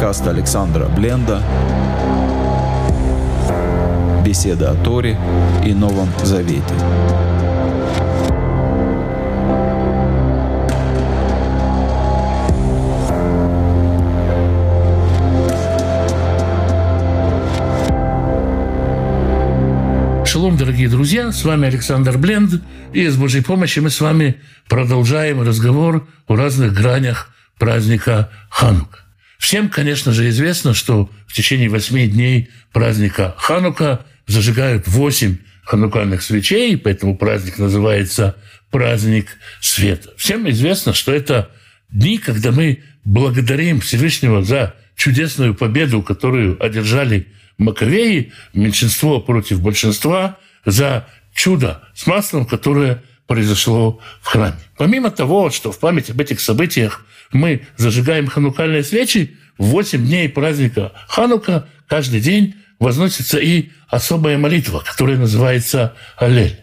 Подкаст Александра Бленда. Беседа о Торе и Новом Завете. Шалом, дорогие друзья, с вами Александр Бленд, и с Божьей помощью мы с вами продолжаем разговор о разных гранях праздника Ханука. Всем, конечно же, известно, что в течение восьми дней праздника Ханука зажигают восемь ханукальных свечей, поэтому праздник называется праздник света. Всем известно, что это дни, когда мы благодарим Всевышнего за чудесную победу, которую одержали Маковеи, меньшинство против большинства, за чудо с маслом, которое произошло в храме. Помимо того, что в память об этих событиях мы зажигаем ханукальные свечи, в 8 дней праздника Ханука каждый день возносится и особая молитва, которая называется Аллель.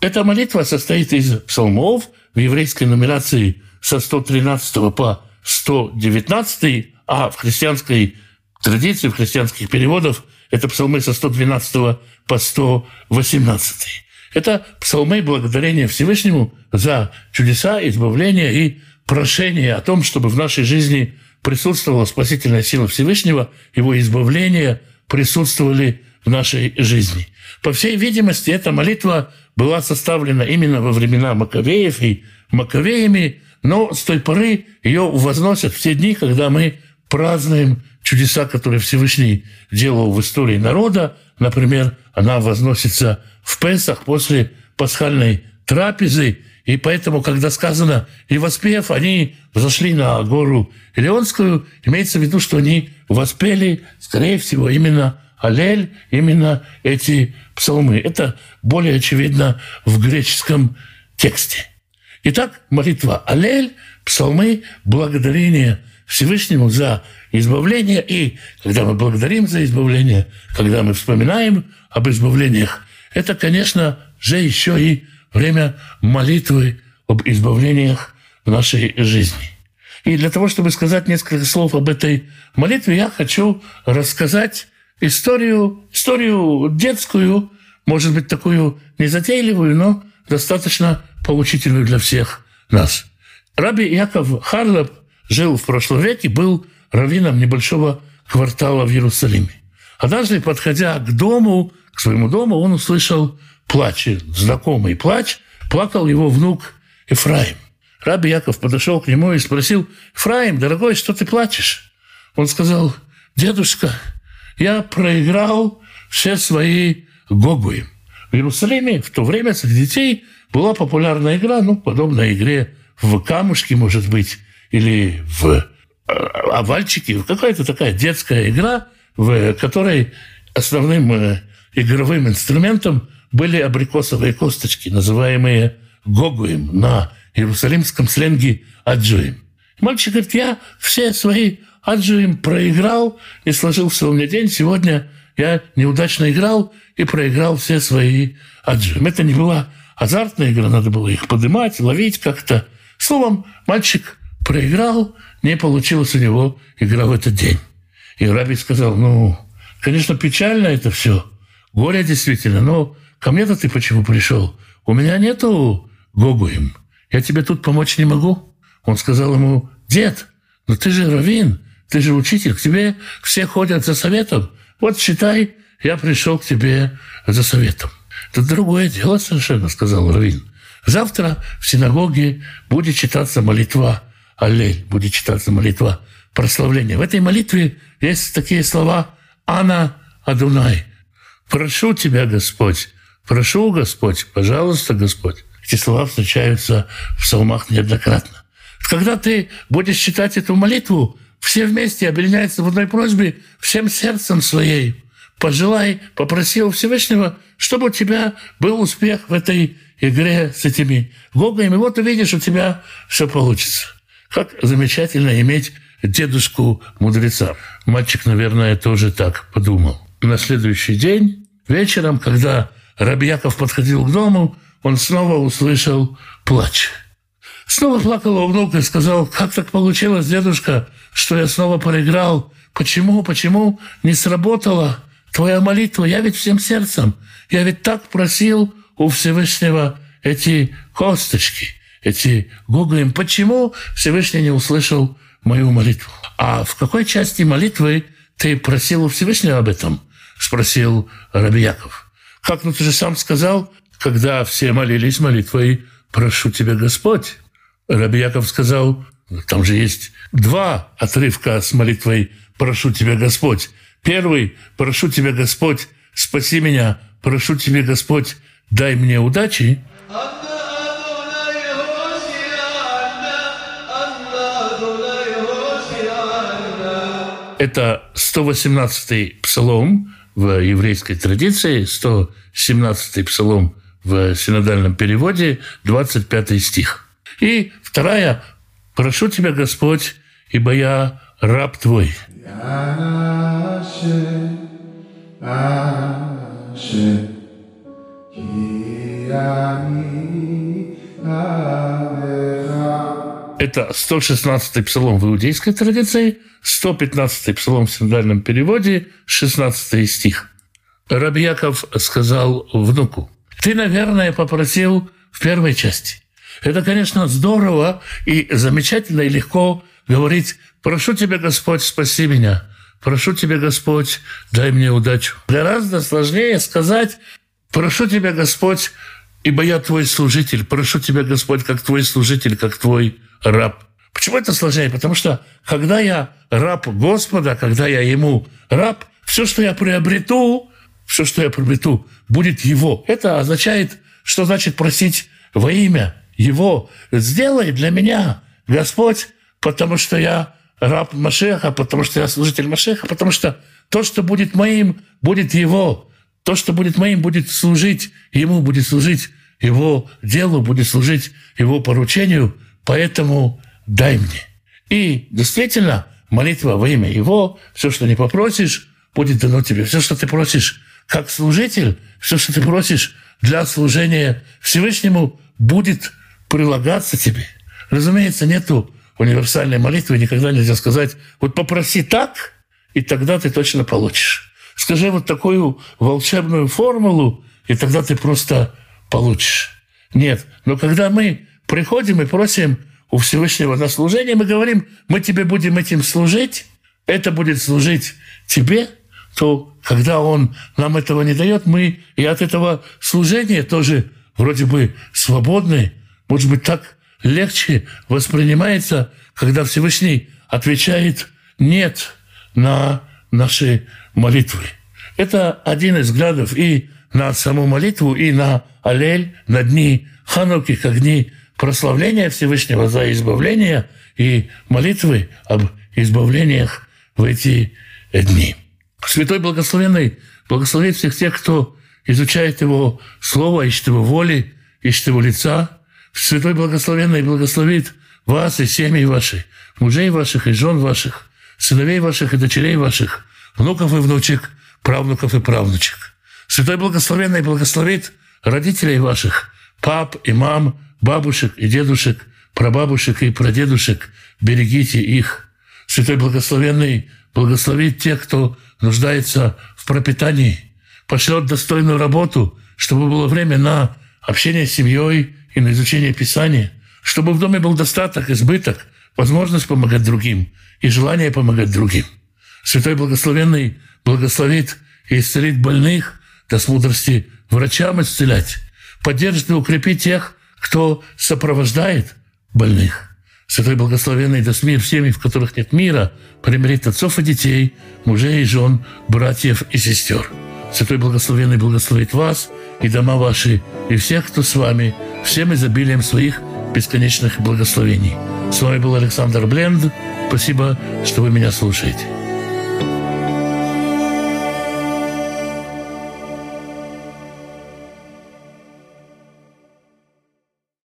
Эта молитва состоит из псалмов в еврейской нумерации со 113 по 119, а в христианской традиции, в христианских переводах это псалмы со 112 по 118. Это псалмы благодарения Всевышнему за чудеса, избавления и прошение о том, чтобы в нашей жизни присутствовала спасительная сила Всевышнего, его избавление присутствовали в нашей жизни. По всей видимости, эта молитва была составлена именно во времена Маковеев и Маковеями, но с той поры ее возносят в те дни, когда мы празднуем чудеса, которые Всевышний делал в истории народа. Например, она возносится в Песах после пасхальной трапезы, и поэтому, когда сказано «и воспев», они взошли на гору Илионскую, имеется в виду, что они воспели, скорее всего, именно Алель, именно эти псалмы. Это более очевидно в греческом тексте. Итак, молитва Алель, псалмы, благодарение Всевышнему за избавление. И когда мы благодарим за избавление, когда мы вспоминаем об избавлениях, это, конечно же, еще и время молитвы об избавлениях в нашей жизни. И для того, чтобы сказать несколько слов об этой молитве, я хочу рассказать историю, историю детскую, может быть, такую незатейливую, но достаточно поучительную для всех нас. Раби Яков Харлап жил в прошлом веке, был раввином небольшого квартала в Иерусалиме. Однажды, подходя к дому, к своему дому, он услышал плач, знакомый плач, плакал его внук Ефраим. Раби Яков подошел к нему и спросил, «Ефраим, дорогой, что ты плачешь?» Он сказал, «Дедушка, я проиграл все свои гогуи». В Иерусалиме в то время среди детей была популярная игра, ну, подобная игре в камушки, может быть, или в э, овальчики, какая-то такая детская игра, в которой основным э, игровым инструментом были абрикосовые косточки, называемые гогуем на иерусалимском сленге аджуем. Мальчик говорит, я все свои аджуем проиграл, и сложился у меня день. Сегодня я неудачно играл и проиграл все свои аджуем. Это не была азартная игра, надо было их поднимать, ловить как-то. Словом, мальчик проиграл, не получилось у него игра в этот день. И Раби сказал, ну, конечно, печально это все, горе действительно, но Ко мне-то ты почему пришел? У меня нету гогуем. Я тебе тут помочь не могу. Он сказал ему, дед, ну ты же раввин, ты же учитель, к тебе все ходят за советом. Вот считай, я пришел к тебе за советом. Это другое дело совершенно, сказал Равин. Завтра в синагоге будет читаться молитва Аллель, будет читаться молитва прославления. В этой молитве есть такие слова «Ана Адунай». «Прошу тебя, Господь, Прошу, Господь, пожалуйста, Господь. Эти слова встречаются в псалмах неоднократно. Когда ты будешь читать эту молитву, все вместе объединяются в одной просьбе всем сердцем своей. Пожелай, попроси у Всевышнего, чтобы у тебя был успех в этой игре с этими гогами. Вот увидишь, у тебя все получится. Как замечательно иметь дедушку-мудреца. Мальчик, наверное, тоже так подумал. На следующий день вечером, когда Рабьяков подходил к дому, он снова услышал плач. Снова плакала внук и сказал, как так получилось, дедушка, что я снова проиграл. Почему, почему не сработала твоя молитва? Я ведь всем сердцем, я ведь так просил у Всевышнего эти косточки, эти гуглим. Почему Всевышний не услышал мою молитву? А в какой части молитвы ты просил у Всевышнего об этом? Спросил Раби Яков. Как, ну ты же сам сказал, когда все молились молитвой «Прошу тебя, Господь». Раби Яков сказал, там же есть два отрывка с молитвой «Прошу тебя, Господь». Первый «Прошу тебя, Господь, спаси меня, прошу тебя, Господь, дай мне удачи». Это 118-й псалом в еврейской традиции, 117-й псалом в синодальном переводе, 25 стих. И вторая «Прошу тебя, Господь, ибо я раб твой». Это 116-й псалом в иудейской традиции, 115-й псалом в синодальном переводе, 16 стих. Раби Яков сказал внуку, «Ты, наверное, попросил в первой части. Это, конечно, здорово и замечательно и легко говорить «Прошу тебя, Господь, спаси меня». «Прошу тебя, Господь, дай мне удачу». Гораздо сложнее сказать «Прошу тебя, Господь, ибо я твой служитель. Прошу тебя, Господь, как твой служитель, как твой раб». Почему это сложнее? Потому что когда я раб Господа, когда я ему раб, все, что я приобрету, все, что я приобрету, будет его. Это означает, что значит просить во имя его. Сделай для меня, Господь, потому что я раб Машеха, потому что я служитель Машеха, потому что то, что будет моим, будет его. То, что будет моим, будет служить ему, будет служить его делу, будет служить его поручению. Поэтому дай мне. И действительно, молитва во имя Его, все, что не попросишь, будет дано тебе. Все, что ты просишь как служитель, все, что ты просишь для служения Всевышнему, будет прилагаться тебе. Разумеется, нету универсальной молитвы, никогда нельзя сказать, вот попроси так, и тогда ты точно получишь. Скажи вот такую волшебную формулу, и тогда ты просто получишь. Нет. Но когда мы приходим и просим у Всевышнего на служение, мы говорим, мы тебе будем этим служить, это будет служить тебе, то когда Он нам этого не дает, мы и от этого служения тоже вроде бы свободны, может быть, так легче воспринимается, когда Всевышний отвечает «нет» на наши молитвы. Это один из взглядов и на саму молитву, и на Алель, на дни Хануки, как дни прославления Всевышнего за избавление и молитвы об избавлениях в эти дни. Святой Благословенный благословит всех тех, кто изучает Его Слово, ищет Его воли, ищет Его лица. Святой Благословенный благословит вас и семьи ваши, мужей ваших и жен ваших, сыновей ваших и дочерей ваших, внуков и внучек, правнуков и правнучек. Святой Благословенный благословит родителей ваших, пап и мам, бабушек и дедушек, прабабушек и прадедушек. Берегите их. Святой Благословенный благословит тех, кто нуждается в пропитании, пошлет достойную работу, чтобы было время на общение с семьей и на изучение Писания, чтобы в доме был достаток, избыток, возможность помогать другим и желание помогать другим. Святой Благословенный благословит и исцелит больных, даст мудрости врачам исцелять, поддержит и укрепит тех, кто сопровождает больных – Святой Благословенный даст мир в в которых нет мира, примирит отцов и детей, мужей и жен, братьев и сестер. Святой Благословенный благословит вас и дома ваши, и всех, кто с вами, всем изобилием своих бесконечных благословений. С вами был Александр Бленд. Спасибо, что вы меня слушаете.